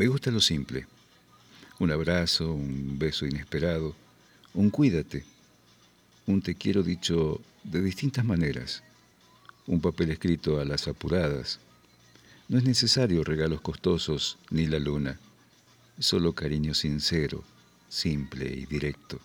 Me gusta lo simple. Un abrazo, un beso inesperado, un cuídate, un te quiero dicho de distintas maneras, un papel escrito a las apuradas. No es necesario regalos costosos ni la luna, solo cariño sincero, simple y directo.